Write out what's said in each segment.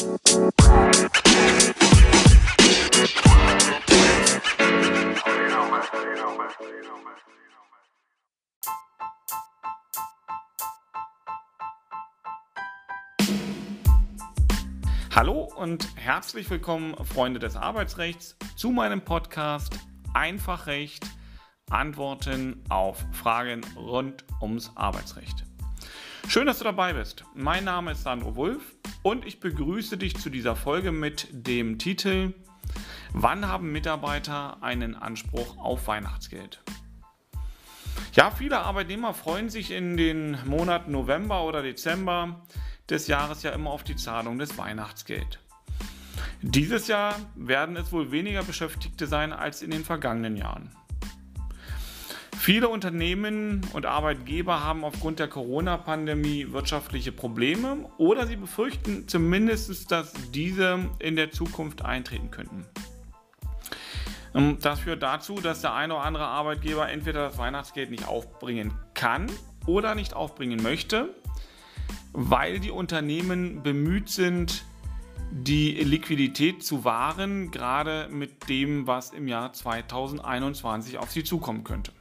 Hallo und herzlich willkommen, Freunde des Arbeitsrechts, zu meinem Podcast Einfach Recht, Antworten auf Fragen rund ums Arbeitsrecht. Schön, dass du dabei bist. Mein Name ist Sandro Wulff und ich begrüße dich zu dieser Folge mit dem Titel Wann haben Mitarbeiter einen Anspruch auf Weihnachtsgeld? Ja, viele Arbeitnehmer freuen sich in den Monaten November oder Dezember des Jahres ja immer auf die Zahlung des Weihnachtsgeld. Dieses Jahr werden es wohl weniger Beschäftigte sein als in den vergangenen Jahren. Viele Unternehmen und Arbeitgeber haben aufgrund der Corona-Pandemie wirtschaftliche Probleme oder sie befürchten zumindest, dass diese in der Zukunft eintreten könnten. Ähm, das führt dazu, dass der eine oder andere Arbeitgeber entweder das Weihnachtsgeld nicht aufbringen kann oder nicht aufbringen möchte weil die Unternehmen bemüht sind, die Liquidität zu wahren, gerade mit dem, was im Jahr 2021 auf sie zukommen könnte.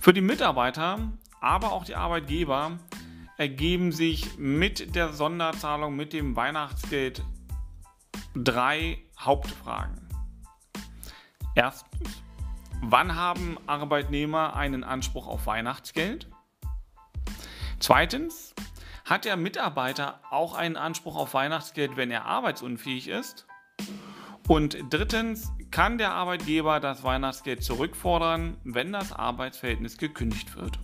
Für die Mitarbeiter, aber auch die Arbeitgeber ergeben sich mit der Sonderzahlung, mit dem Weihnachtsgeld drei Hauptfragen. Erstens, wann haben Arbeitnehmer einen Anspruch auf Weihnachtsgeld? Zweitens, hat der Mitarbeiter auch einen Anspruch auf Weihnachtsgeld, wenn er arbeitsunfähig ist? Und drittens, kann der Arbeitgeber das Weihnachtsgeld zurückfordern, wenn das Arbeitsverhältnis gekündigt wird?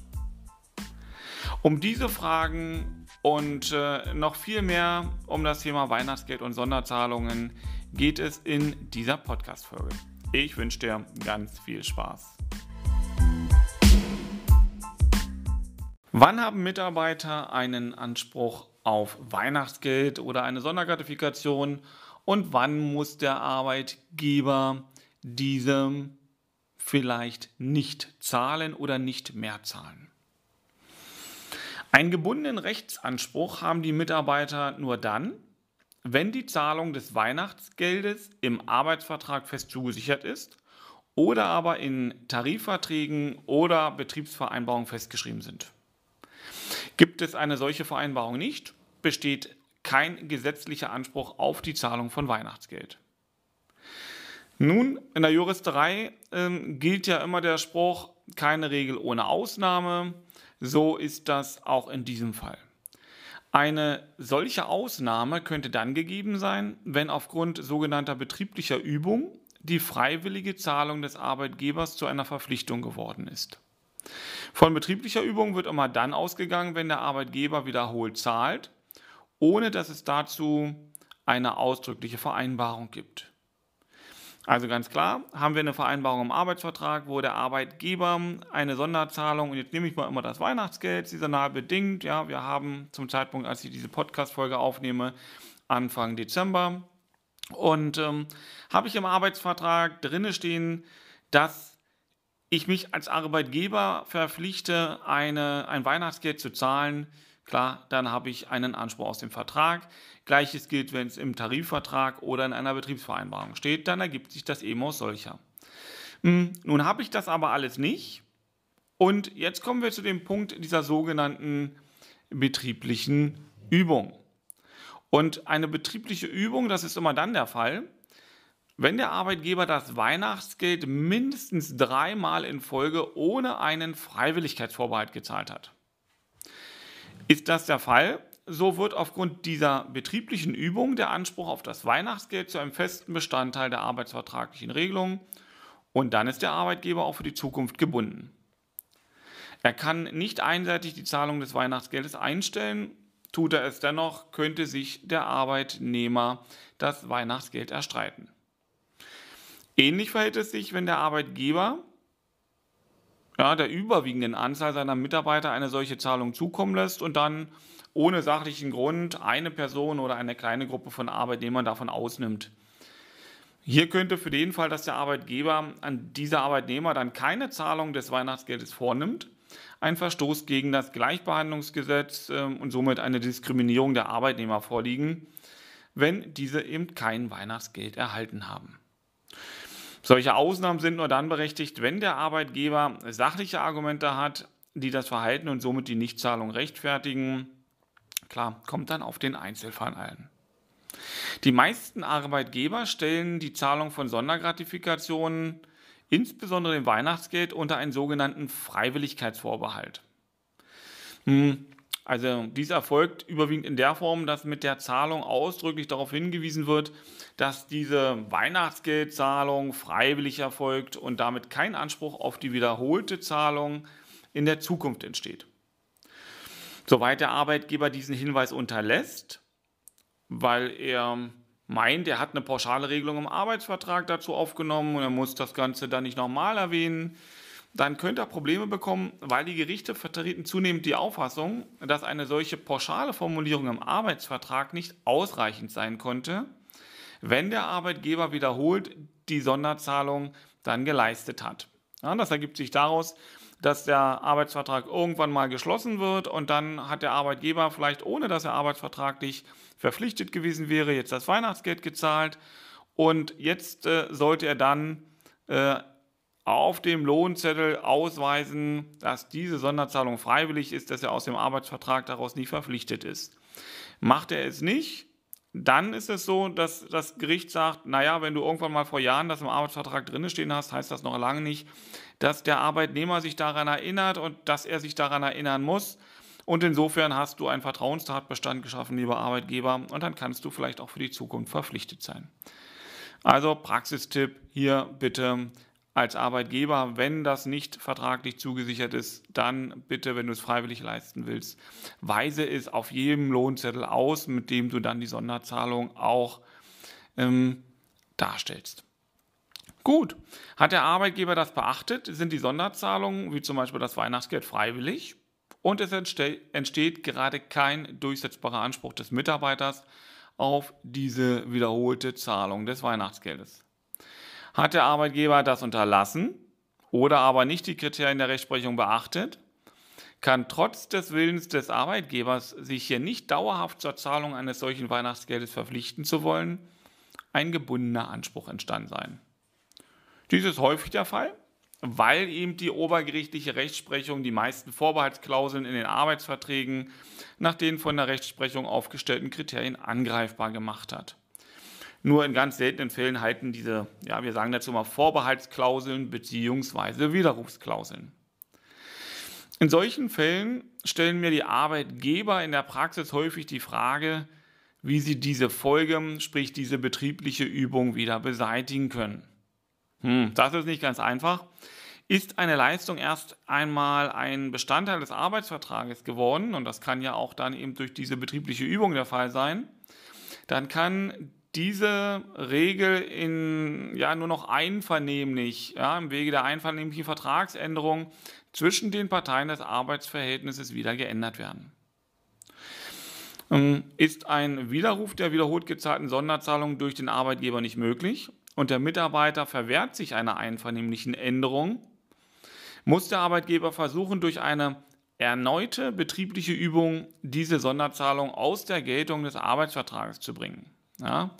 Um diese Fragen und äh, noch viel mehr um das Thema Weihnachtsgeld und Sonderzahlungen geht es in dieser Podcast-Folge. Ich wünsche dir ganz viel Spaß. Wann haben Mitarbeiter einen Anspruch auf Weihnachtsgeld oder eine Sondergratifikation und wann muss der Arbeitgeber diese vielleicht nicht zahlen oder nicht mehr zahlen? Einen gebundenen Rechtsanspruch haben die Mitarbeiter nur dann, wenn die Zahlung des Weihnachtsgeldes im Arbeitsvertrag fest zugesichert ist oder aber in Tarifverträgen oder Betriebsvereinbarungen festgeschrieben sind. Gibt es eine solche Vereinbarung nicht, besteht kein gesetzlicher Anspruch auf die Zahlung von Weihnachtsgeld. Nun, in der Juristerei ähm, gilt ja immer der Spruch, keine Regel ohne Ausnahme. So ist das auch in diesem Fall. Eine solche Ausnahme könnte dann gegeben sein, wenn aufgrund sogenannter betrieblicher Übung die freiwillige Zahlung des Arbeitgebers zu einer Verpflichtung geworden ist. Von betrieblicher Übung wird immer dann ausgegangen, wenn der Arbeitgeber wiederholt zahlt, ohne dass es dazu eine ausdrückliche Vereinbarung gibt. Also ganz klar, haben wir eine Vereinbarung im Arbeitsvertrag, wo der Arbeitgeber eine Sonderzahlung, und jetzt nehme ich mal immer das Weihnachtsgeld, saisonal bedingt, ja, wir haben zum Zeitpunkt, als ich diese Podcast-Folge aufnehme, Anfang Dezember, und ähm, habe ich im Arbeitsvertrag drinne stehen, dass ich mich als Arbeitgeber verpflichte, eine, ein Weihnachtsgeld zu zahlen, klar, dann habe ich einen Anspruch aus dem Vertrag. Gleiches gilt, wenn es im Tarifvertrag oder in einer Betriebsvereinbarung steht, dann ergibt sich das eben aus solcher. Hm, nun habe ich das aber alles nicht. Und jetzt kommen wir zu dem Punkt dieser sogenannten betrieblichen Übung. Und eine betriebliche Übung, das ist immer dann der Fall, wenn der Arbeitgeber das Weihnachtsgeld mindestens dreimal in Folge ohne einen Freiwilligkeitsvorbehalt gezahlt hat. Ist das der Fall, so wird aufgrund dieser betrieblichen Übung der Anspruch auf das Weihnachtsgeld zu einem festen Bestandteil der arbeitsvertraglichen Regelung und dann ist der Arbeitgeber auch für die Zukunft gebunden. Er kann nicht einseitig die Zahlung des Weihnachtsgeldes einstellen. Tut er es dennoch, könnte sich der Arbeitnehmer das Weihnachtsgeld erstreiten. Ähnlich verhält es sich, wenn der Arbeitgeber ja, der überwiegenden Anzahl seiner Mitarbeiter eine solche Zahlung zukommen lässt und dann ohne sachlichen Grund eine Person oder eine kleine Gruppe von Arbeitnehmern davon ausnimmt. Hier könnte für den Fall, dass der Arbeitgeber an diese Arbeitnehmer dann keine Zahlung des Weihnachtsgeldes vornimmt, ein Verstoß gegen das Gleichbehandlungsgesetz ähm, und somit eine Diskriminierung der Arbeitnehmer vorliegen. wenn diese eben kein Weihnachtsgeld erhalten haben. Solche Ausnahmen sind nur dann berechtigt, wenn der Arbeitgeber sachliche Argumente hat, die das Verhalten und somit die Nichtzahlung rechtfertigen. Klar, kommt dann auf den Einzelfall ein. Die meisten Arbeitgeber stellen die Zahlung von Sondergratifikationen, insbesondere dem Weihnachtsgeld, unter einen sogenannten Freiwilligkeitsvorbehalt. Also dies erfolgt überwiegend in der Form, dass mit der Zahlung ausdrücklich darauf hingewiesen wird, dass diese Weihnachtsgeldzahlung freiwillig erfolgt und damit kein Anspruch auf die wiederholte Zahlung in der Zukunft entsteht. Soweit der Arbeitgeber diesen Hinweis unterlässt, weil er meint, er hat eine pauschale Regelung im Arbeitsvertrag dazu aufgenommen und er muss das Ganze dann nicht nochmal erwähnen, dann könnte er Probleme bekommen, weil die Gerichte vertreten zunehmend die Auffassung, dass eine solche pauschale Formulierung im Arbeitsvertrag nicht ausreichend sein konnte, wenn der Arbeitgeber wiederholt die Sonderzahlung dann geleistet hat. Ja, das ergibt sich daraus, dass der Arbeitsvertrag irgendwann mal geschlossen wird und dann hat der Arbeitgeber vielleicht ohne dass er arbeitsvertraglich verpflichtet gewesen wäre, jetzt das Weihnachtsgeld gezahlt und jetzt äh, sollte er dann äh, auf dem Lohnzettel ausweisen, dass diese Sonderzahlung freiwillig ist, dass er aus dem Arbeitsvertrag daraus nicht verpflichtet ist. Macht er es nicht, dann ist es so, dass das Gericht sagt, naja, wenn du irgendwann mal vor Jahren das im Arbeitsvertrag drin stehen hast, heißt das noch lange nicht, dass der Arbeitnehmer sich daran erinnert und dass er sich daran erinnern muss. Und insofern hast du einen Vertrauenstatbestand geschaffen, lieber Arbeitgeber, und dann kannst du vielleicht auch für die Zukunft verpflichtet sein. Also Praxistipp hier bitte als Arbeitgeber, wenn das nicht vertraglich zugesichert ist, dann bitte, wenn du es freiwillig leisten willst, weise es auf jedem Lohnzettel aus, mit dem du dann die Sonderzahlung auch ähm, darstellst. Gut, hat der Arbeitgeber das beachtet, sind die Sonderzahlungen, wie zum Beispiel das Weihnachtsgeld, freiwillig und es entsteht gerade kein durchsetzbarer Anspruch des Mitarbeiters auf diese wiederholte Zahlung des Weihnachtsgeldes. Hat der Arbeitgeber das unterlassen oder aber nicht die Kriterien der Rechtsprechung beachtet, kann trotz des Willens des Arbeitgebers, sich hier nicht dauerhaft zur Zahlung eines solchen Weihnachtsgeldes verpflichten zu wollen, ein gebundener Anspruch entstanden sein. Dies ist häufig der Fall, weil eben die obergerichtliche Rechtsprechung die meisten Vorbehaltsklauseln in den Arbeitsverträgen nach den von der Rechtsprechung aufgestellten Kriterien angreifbar gemacht hat. Nur in ganz seltenen Fällen halten diese, ja, wir sagen dazu mal Vorbehaltsklauseln bzw. Widerrufsklauseln. In solchen Fällen stellen mir die Arbeitgeber in der Praxis häufig die Frage, wie sie diese Folge, sprich diese betriebliche Übung wieder beseitigen können. Hm, das ist nicht ganz einfach. Ist eine Leistung erst einmal ein Bestandteil des Arbeitsvertrages geworden, und das kann ja auch dann eben durch diese betriebliche Übung der Fall sein, dann kann diese Regel in ja nur noch einvernehmlich, ja, im Wege der einvernehmlichen Vertragsänderung zwischen den Parteien des Arbeitsverhältnisses wieder geändert werden. Ähm, ist ein Widerruf der wiederholt gezahlten Sonderzahlung durch den Arbeitgeber nicht möglich und der Mitarbeiter verwehrt sich einer einvernehmlichen Änderung, muss der Arbeitgeber versuchen, durch eine erneute betriebliche Übung diese Sonderzahlung aus der Geltung des Arbeitsvertrages zu bringen. Ja?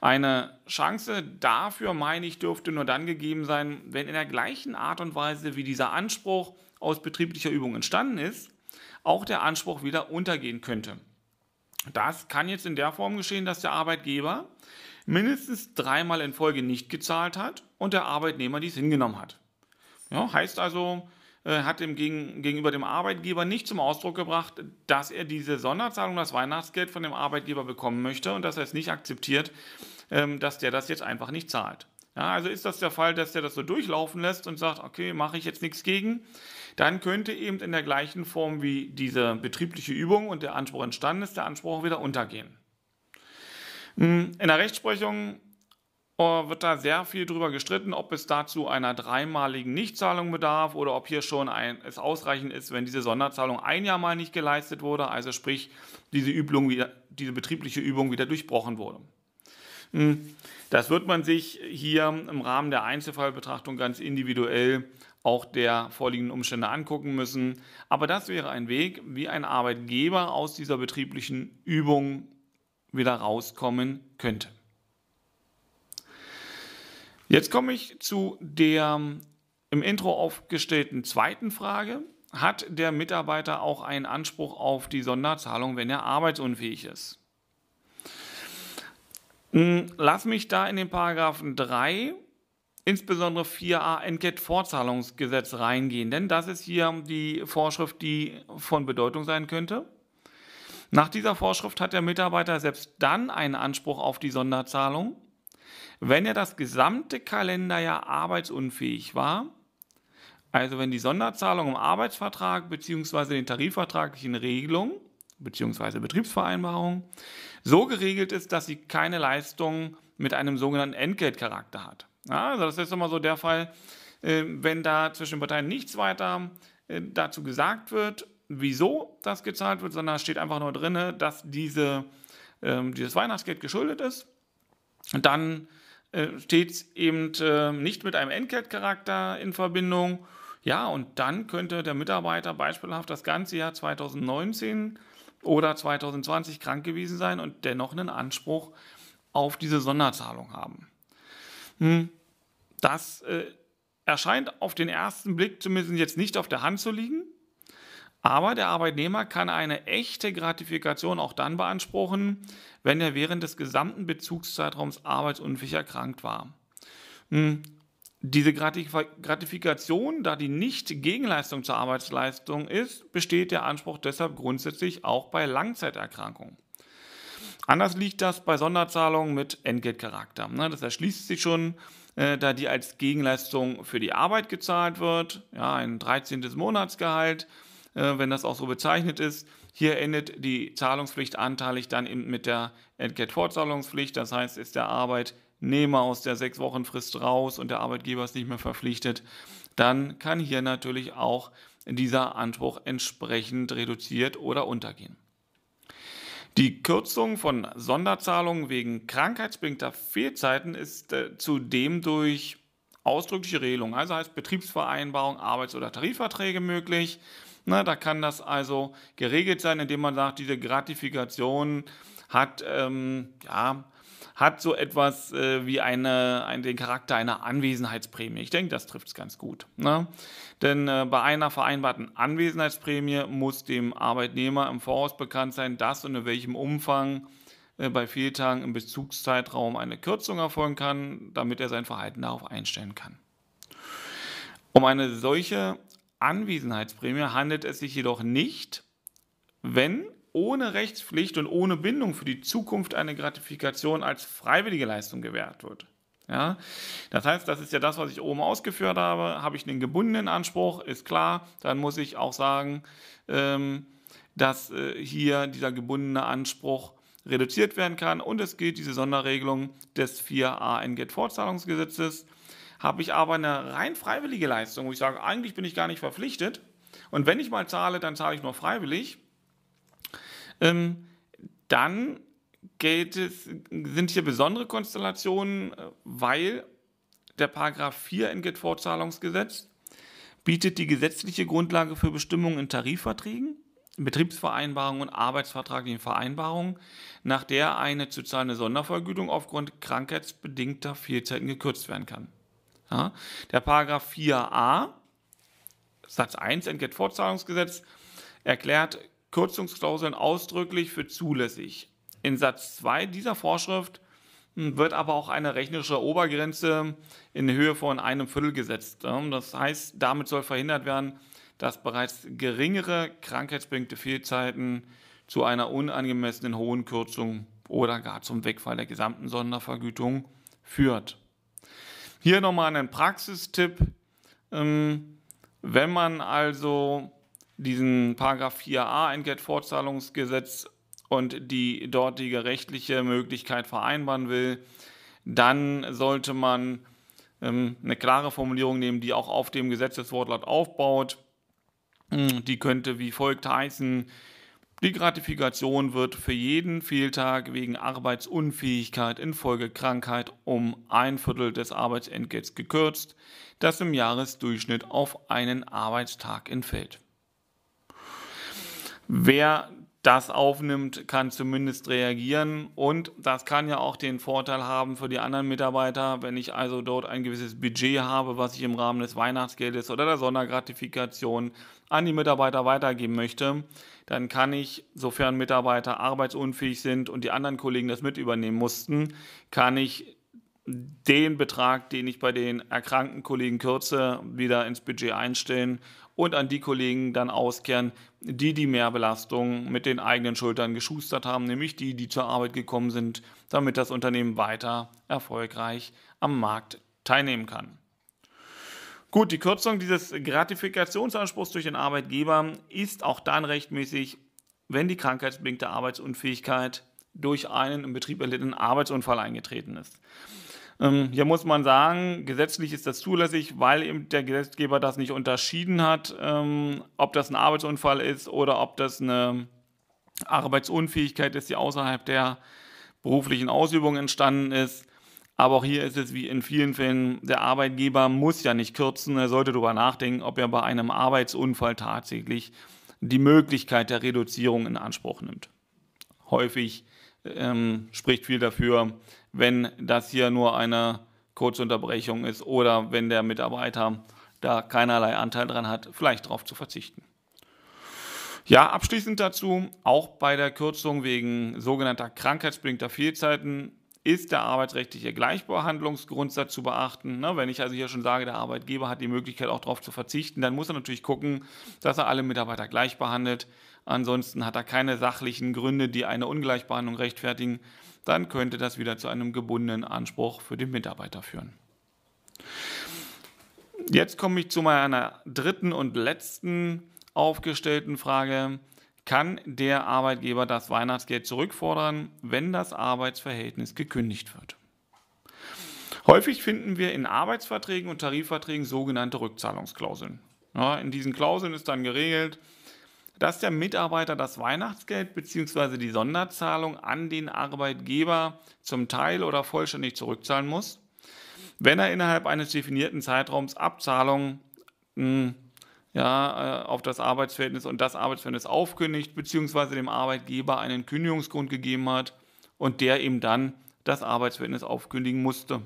Eine Chance dafür, meine ich, dürfte nur dann gegeben sein, wenn in der gleichen Art und Weise, wie dieser Anspruch aus betrieblicher Übung entstanden ist, auch der Anspruch wieder untergehen könnte. Das kann jetzt in der Form geschehen, dass der Arbeitgeber mindestens dreimal in Folge nicht gezahlt hat und der Arbeitnehmer dies hingenommen hat. Ja, heißt also, hat dem gegenüber dem Arbeitgeber nicht zum Ausdruck gebracht, dass er diese Sonderzahlung, das Weihnachtsgeld von dem Arbeitgeber bekommen möchte und dass er es nicht akzeptiert, ähm, dass der das jetzt einfach nicht zahlt. Ja, also ist das der Fall, dass der das so durchlaufen lässt und sagt, okay, mache ich jetzt nichts gegen, dann könnte eben in der gleichen Form wie diese betriebliche Übung und der Anspruch entstanden ist, der Anspruch wieder untergehen. Hm, in der Rechtsprechung wird da sehr viel drüber gestritten, ob es dazu einer dreimaligen Nichtzahlung bedarf oder ob hier schon ein, es ausreichend ist, wenn diese Sonderzahlung ein Jahr mal nicht geleistet wurde, also sprich diese, Übung wieder, diese betriebliche Übung wieder durchbrochen wurde. Hm, das wird man sich hier im Rahmen der Einzelfallbetrachtung ganz individuell auch der vorliegenden Umstände angucken müssen. Aber das wäre ein Weg, wie ein Arbeitgeber aus dieser betrieblichen Übung wieder rauskommen könnte. Jetzt komme ich zu der im Intro aufgestellten zweiten Frage. Hat der Mitarbeiter auch einen Anspruch auf die Sonderzahlung, wenn er arbeitsunfähig ist? Hm, lass mich da in den Paragraphen 3, insbesondere 4a Entgeltfortzahlungsgesetz reingehen, denn das ist hier die Vorschrift, die von Bedeutung sein könnte. Nach dieser Vorschrift hat der Mitarbeiter selbst dann einen Anspruch auf die Sonderzahlung, wenn er das gesamte Kalenderjahr arbeitsunfähig war, also wenn die Sonderzahlung im Arbeitsvertrag bzw. den tarifvertraglichen Regelungen bzw. Betriebsvereinbarung so geregelt ist, dass sie keine Leistung mit einem sogenannten Entgeltcharakter hat. Ja, also das ist immer so der Fall, äh, wenn da zwischen Parteien nichts weiter äh, dazu gesagt wird, wieso das gezahlt wird, sondern steht einfach nur drin, dass diese, ähm, dieses Weihnachtsgeld geschuldet ist. Dann äh, steht es eben äh, nicht mit einem Entgeltcharakter in Verbindung. Ja, und dann könnte der Mitarbeiter beispielhaft das ganze Jahr 2019 oder 2020 krank gewesen sein und dennoch einen Anspruch auf diese Sonderzahlung haben. Hm, das äh, erscheint auf den ersten Blick zumindest jetzt nicht auf der Hand zu liegen. Aber der Arbeitnehmer kann eine echte Gratifikation auch dann beanspruchen, wenn er während des gesamten Bezugszeitraums arbeitsunfähig erkrankt war. Hm, diese Gratifikation, da die nicht Gegenleistung zur Arbeitsleistung ist, besteht der Anspruch deshalb grundsätzlich auch bei Langzeiterkrankungen. Anders liegt das bei Sonderzahlungen mit Entgeltcharakter. Ne, das erschließt sich schon, äh, da die als Gegenleistung für die Arbeit gezahlt wird, ja, ein 13. Monatsgehalt wenn das auch so bezeichnet ist. Hier endet die Zahlungspflicht anteilig dann mit der Entgeltfortzahlungspflicht. Das heißt, ist der Arbeitnehmer aus der sechs Wochen Frist raus und der Arbeitgeber ist nicht mehr verpflichtet, dann kann hier natürlich auch dieser Anspruch entsprechend reduziert oder untergehen. Die Kürzung von Sonderzahlungen wegen krankheitsbedingter Fehlzeiten ist äh, zudem durch ausdrückliche Regelung, also heißt Betriebsvereinbarung, Arbeits- oder Tarifverträge möglich. Na, da kann das also geregelt sein, indem man sagt, diese Gratifikation hat, ähm, ja, hat so etwas äh, wie eine, ein, den Charakter einer Anwesenheitsprämie. Ich denke, das trifft es ganz gut. Ne? Denn äh, bei einer vereinbarten Anwesenheitsprämie muss dem Arbeitnehmer im Voraus bekannt sein, dass und in welchem Umfang bei Fehltagen im Bezugszeitraum eine Kürzung erfolgen kann, damit er sein Verhalten darauf einstellen kann. Um eine solche Anwesenheitsprämie handelt es sich jedoch nicht, wenn ohne Rechtspflicht und ohne Bindung für die Zukunft eine Gratifikation als freiwillige Leistung gewährt wird. Ja, das heißt, das ist ja das, was ich oben ausgeführt habe. Habe ich einen gebundenen Anspruch, ist klar, dann muss ich auch sagen, ähm, dass äh, hier dieser gebundene Anspruch reduziert werden kann. Und es gilt diese Sonderregelung des 4a NGET-Fortzahlungsgesetzes. Habe ich aber eine rein freiwillige Leistung, wo ich sage, eigentlich bin ich gar nicht verpflichtet. Und wenn ich mal zahle, dann zahle ich nur freiwillig, ähm, dann es, sind hier besondere Konstellationen, äh, weil der Paragraph 4 Entgeltfortzahlungsgesetz bietet die gesetzliche Grundlage für Bestimmungen in Tarifverträgen, Betriebsvereinbarungen und arbeitsvertraglichen Vereinbarungen, nach der eine zu zahlende Sondervergütung aufgrund krankheitsbedingter Fehlzeiten gekürzt werden kann. Ja, der Paragraph 4a Satz 1 Entgeltfortzahlungsgesetz erklärt Kürzungsklauseln ausdrücklich für zulässig. In Satz 2 dieser Vorschrift wird aber auch eine rechnerische Obergrenze in Höhe von einem Viertel gesetzt. Das heißt, damit soll verhindert werden, dass bereits geringere krankheitsbedingte Fehlzeiten zu einer unangemessenen hohen Kürzung oder gar zum Wegfall der gesamten Sondervergütung führt. Hier nochmal ein Praxistipp. Ähm, wenn man also diesen Paragraph 4a Entgeltfortzahlungsgesetz und die dortige rechtliche Möglichkeit vereinbaren will, dann sollte man ähm, eine klare Formulierung nehmen, die auch auf dem Gesetzeswortlaut aufbaut. Die könnte wie folgt heißen, die Gratifikation wird für jeden Fehltag wegen Arbeitsunfähigkeit infolge Krankheit um ein Viertel des Arbeitsentgelts gekürzt, das im Jahresdurchschnitt auf einen Arbeitstag entfällt. Wer das aufnimmt, kann zumindest reagieren. Und das kann ja auch den Vorteil haben für die anderen Mitarbeiter, wenn ich also dort ein gewisses Budget habe, was ich im Rahmen des Weihnachtsgeldes oder der Sondergratifikation an die Mitarbeiter weitergeben möchte, dann kann ich, sofern Mitarbeiter arbeitsunfähig sind und die anderen Kollegen das mit übernehmen mussten, kann ich den Betrag, den ich bei den erkrankten Kollegen kürze, wieder ins Budget einstellen und an die Kollegen dann auskehren, die die Mehrbelastung mit den eigenen Schultern geschustert haben, nämlich die, die zur Arbeit gekommen sind, damit das Unternehmen weiter erfolgreich am Markt teilnehmen kann. Gut, die Kürzung dieses Gratifikationsanspruchs durch den Arbeitgeber ist auch dann rechtmäßig, wenn die krankheitsbedingte Arbeitsunfähigkeit durch einen im Betrieb erlittenen Arbeitsunfall eingetreten ist. Ähm, hier muss man sagen, gesetzlich ist das zulässig, weil eben der Gesetzgeber das nicht unterschieden hat, ähm, ob das ein Arbeitsunfall ist oder ob das eine Arbeitsunfähigkeit ist, die außerhalb der beruflichen Ausübung entstanden ist. Aber auch hier ist es wie in vielen Fällen, der Arbeitgeber muss ja nicht kürzen, er sollte darüber nachdenken, ob er bei einem Arbeitsunfall tatsächlich die Möglichkeit der Reduzierung in Anspruch nimmt. Häufig ähm, spricht viel dafür, wenn das hier nur eine Kurzunterbrechung ist oder wenn der Mitarbeiter da keinerlei Anteil dran hat, vielleicht darauf zu verzichten. Ja, abschließend dazu, auch bei der Kürzung wegen sogenannter krankheitsbedingter Fehlzeiten ist der arbeitsrechtliche Gleichbehandlungsgrundsatz zu beachten. Ne, wenn ich also hier schon sage, der Arbeitgeber hat die Möglichkeit auch darauf zu verzichten, dann muss er natürlich gucken, dass er alle Mitarbeiter gleich behandelt. Ansonsten hat er keine sachlichen Gründe, die eine Ungleichbehandlung rechtfertigen. Dann könnte das wieder zu einem gebundenen Anspruch für den Mitarbeiter führen. Jetzt komme ich zu meiner dritten und letzten aufgestellten Frage kann der Arbeitgeber das Weihnachtsgeld zurückfordern, wenn das Arbeitsverhältnis gekündigt wird. Häufig finden wir in Arbeitsverträgen und Tarifverträgen sogenannte Rückzahlungsklauseln. Ja, in diesen Klauseln ist dann geregelt, dass der Mitarbeiter das Weihnachtsgeld bzw. die Sonderzahlung an den Arbeitgeber zum Teil oder vollständig zurückzahlen muss, wenn er innerhalb eines definierten Zeitraums Abzahlungen hm, ja, äh, auf das Arbeitsverhältnis und das Arbeitsverhältnis aufkündigt, beziehungsweise dem Arbeitgeber einen Kündigungsgrund gegeben hat und der ihm dann das Arbeitsverhältnis aufkündigen musste.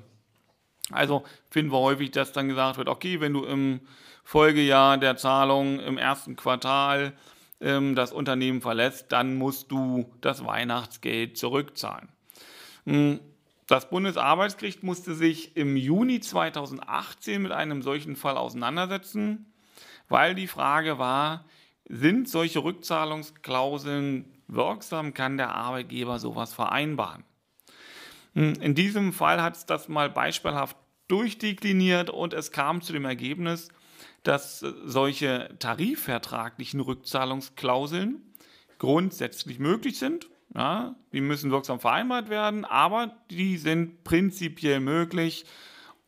Also finden wir häufig, dass dann gesagt wird, okay, wenn du im Folgejahr der Zahlung im ersten Quartal ähm, das Unternehmen verlässt, dann musst du das Weihnachtsgeld zurückzahlen. Hm, das Bundesarbeitsgericht musste sich im Juni 2018 mit einem solchen Fall auseinandersetzen weil die Frage war, sind solche Rückzahlungsklauseln wirksam, kann der Arbeitgeber sowas vereinbaren? Hm, in diesem Fall hat es das mal beispielhaft durchdekliniert und es kam zu dem Ergebnis, dass solche tarifvertraglichen Rückzahlungsklauseln grundsätzlich möglich sind. Ja, die müssen wirksam vereinbart werden, aber die sind prinzipiell möglich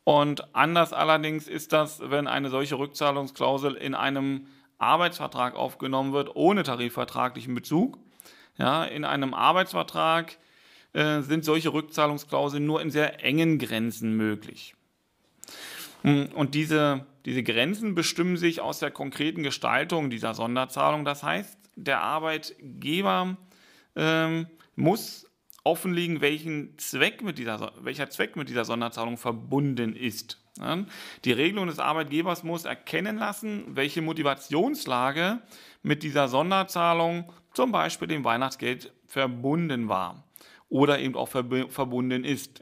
und anders allerdings ist das, wenn eine solche Rückzahlungsklausel in einem Arbeitsvertrag aufgenommen wird, ohne tarifvertraglichen Bezug. Ja, in einem Arbeitsvertrag äh, sind solche Rückzahlungsklauseln nur in sehr engen Grenzen möglich. Hm, und diese, diese Grenzen bestimmen sich aus der konkreten Gestaltung dieser Sonderzahlung. Das heißt, der Arbeitgeber ähm, muss offenlegen, welchen Zweck mit dieser, welcher Zweck mit dieser Sonderzahlung verbunden ist. Die Regelung des Arbeitgebers muss erkennen lassen, welche Motivationslage mit dieser Sonderzahlung, zum Beispiel dem Weihnachtsgeld, verbunden war oder eben auch verbunden ist.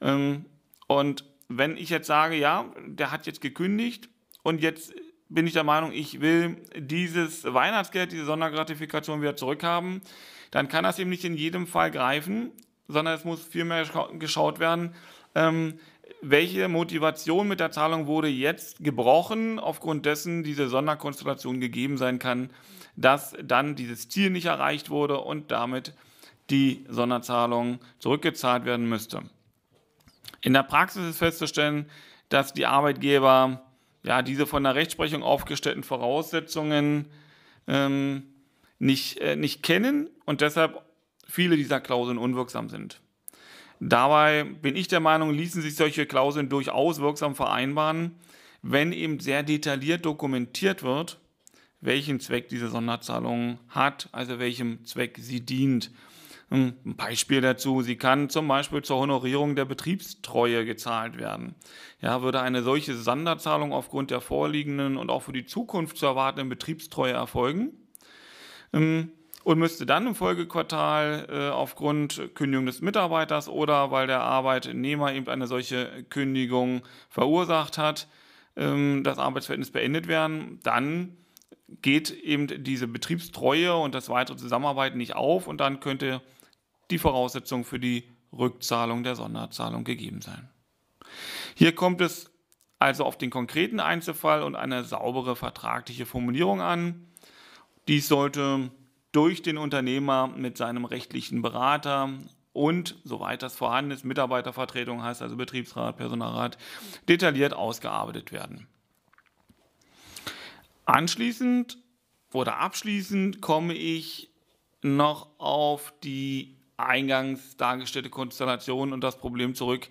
Ähm, und wenn ich jetzt sage, ja, der hat jetzt gekündigt und jetzt bin ich der Meinung, ich will dieses Weihnachtsgeld, diese Sondergratifikation wieder zurückhaben, dann kann das eben nicht in jedem Fall greifen, sondern es muss vielmehr geschaut werden, ähm, welche Motivation mit der Zahlung wurde jetzt gebrochen, aufgrund dessen diese Sonderkonstellation gegeben sein kann, dass dann dieses Ziel nicht erreicht wurde und damit die Sonderzahlung zurückgezahlt werden müsste. In der Praxis ist festzustellen, dass die Arbeitgeber ja, diese von der Rechtsprechung aufgestellten Voraussetzungen ähm, nicht, äh, nicht kennen und deshalb viele dieser Klauseln unwirksam sind. Dabei bin ich der Meinung, ließen sich solche Klauseln durchaus wirksam vereinbaren, wenn eben sehr detailliert dokumentiert wird, welchen Zweck diese Sonderzahlung hat, also welchem Zweck sie dient. Ein Beispiel dazu, sie kann zum Beispiel zur Honorierung der Betriebstreue gezahlt werden. Ja, würde eine solche Sonderzahlung aufgrund der vorliegenden und auch für die Zukunft zu erwartenden Betriebstreue erfolgen ähm, und müsste dann im Folgequartal äh, aufgrund Kündigung des Mitarbeiters oder weil der Arbeitnehmer eben eine solche Kündigung verursacht hat, ähm, das Arbeitsverhältnis beendet werden, dann geht eben diese Betriebstreue und das weitere Zusammenarbeiten nicht auf und dann könnte die Voraussetzung für die Rückzahlung der Sonderzahlung gegeben sein. Hier kommt es also auf den konkreten Einzelfall und eine saubere vertragliche Formulierung an. Dies sollte durch den Unternehmer mit seinem rechtlichen Berater und, soweit das vorhanden ist, Mitarbeitervertretung heißt also Betriebsrat, Personalrat, detailliert ausgearbeitet werden. Anschließend oder abschließend komme ich noch auf die eingangs dargestellte Konstellation und das Problem zurück,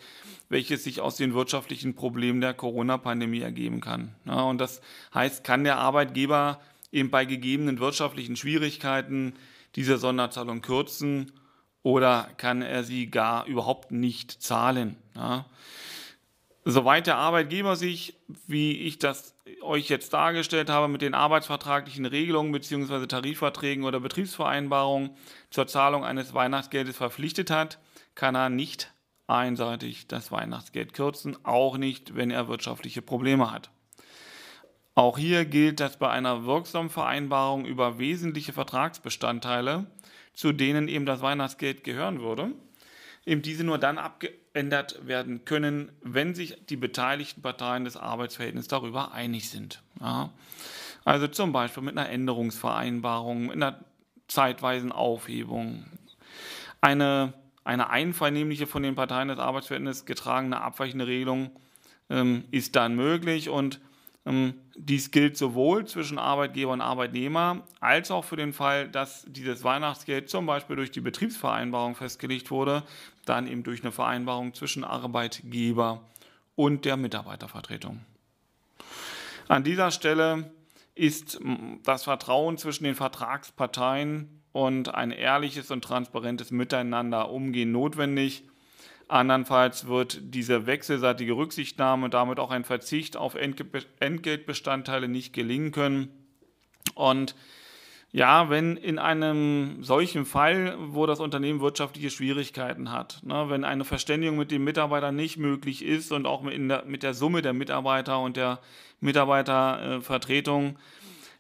welches sich aus den wirtschaftlichen Problemen der Corona-Pandemie ergeben kann. Ja, und das heißt, kann der Arbeitgeber eben bei gegebenen wirtschaftlichen Schwierigkeiten diese Sonderzahlung kürzen oder kann er sie gar überhaupt nicht zahlen. Ja. Soweit der Arbeitgeber sich, wie ich das euch jetzt dargestellt habe, mit den arbeitsvertraglichen Regelungen bzw. Tarifverträgen oder Betriebsvereinbarungen zur Zahlung eines Weihnachtsgeldes verpflichtet hat, kann er nicht einseitig das Weihnachtsgeld kürzen, auch nicht, wenn er wirtschaftliche Probleme hat. Auch hier gilt, dass bei einer wirksamen Vereinbarung über wesentliche Vertragsbestandteile, zu denen eben das Weihnachtsgeld gehören würde, eben diese nur dann abgeändert werden können, wenn sich die beteiligten Parteien des Arbeitsverhältnisses darüber einig sind. Ja. Also zum Beispiel mit einer Änderungsvereinbarung, mit einer zeitweisen Aufhebung. Eine, eine einvernehmliche von den Parteien des Arbeitsverhältnisses getragene abweichende Regelung ähm, ist dann möglich und ähm, dies gilt sowohl zwischen Arbeitgeber und Arbeitnehmer als auch für den Fall, dass dieses Weihnachtsgeld zum Beispiel durch die Betriebsvereinbarung festgelegt wurde, dann eben durch eine Vereinbarung zwischen Arbeitgeber und der Mitarbeitervertretung. An dieser Stelle ist das Vertrauen zwischen den Vertragsparteien und ein ehrliches und transparentes Miteinander umgehen notwendig. Andernfalls wird diese wechselseitige Rücksichtnahme und damit auch ein Verzicht auf Entgeltbestandteile nicht gelingen können. Und ja, wenn in einem solchen Fall, wo das Unternehmen wirtschaftliche Schwierigkeiten hat, ne, wenn eine Verständigung mit dem Mitarbeiter nicht möglich ist und auch mit der, mit der Summe der Mitarbeiter und der Mitarbeitervertretung,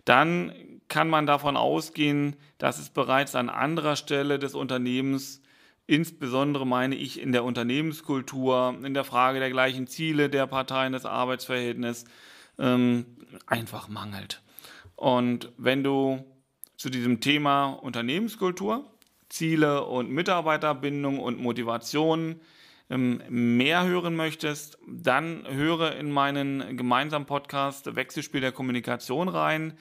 dann kann man davon ausgehen, dass es bereits an anderer Stelle des Unternehmens insbesondere meine ich in der Unternehmenskultur, in der Frage der gleichen Ziele der Parteien des Arbeitsverhältnisses ähm, einfach mangelt. Und wenn du zu diesem Thema Unternehmenskultur, Ziele und Mitarbeiterbindung und Motivation ähm, mehr hören möchtest, dann höre in meinen gemeinsamen Podcast Wechselspiel der Kommunikation rein.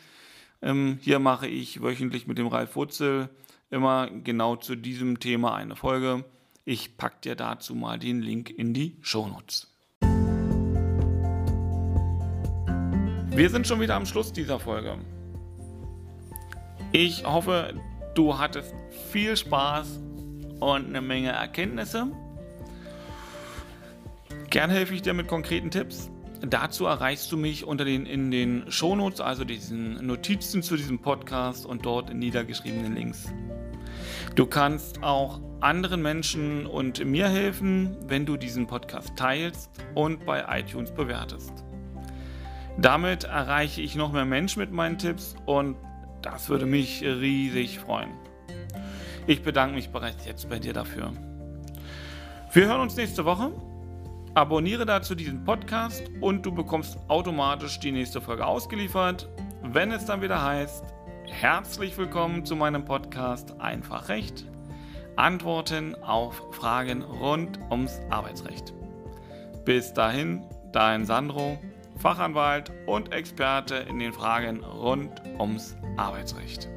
Ähm, hier mache ich wöchentlich mit dem Ralf Wutzel immer genau zu diesem Thema eine Folge. Ich packe dir dazu mal den Link in die Shownotes. Wir sind schon wieder am Schluss dieser Folge. Ich hoffe, du hattest viel Spaß und eine Menge Erkenntnisse. Gern helfe ich dir mit konkreten Tipps. Dazu erreichst du mich unter den in den Shownotes, also diesen Notizen zu diesem Podcast und dort in niedergeschriebenen Links. Du kannst auch anderen Menschen und mir helfen, wenn du diesen Podcast teilst und bei iTunes bewertest. Damit erreiche ich noch mehr Menschen mit meinen Tipps und das würde mich riesig freuen. Ich bedanke mich bereits jetzt bei dir dafür. Wir hören uns nächste Woche. Abonniere dazu diesen Podcast und du bekommst automatisch die nächste Folge ausgeliefert, wenn es dann wieder heißt, Herzlich willkommen zu meinem Podcast Einfach Recht. Antworten auf Fragen rund ums Arbeitsrecht. Bis dahin, dein Sandro, Fachanwalt und Experte in den Fragen rund ums Arbeitsrecht.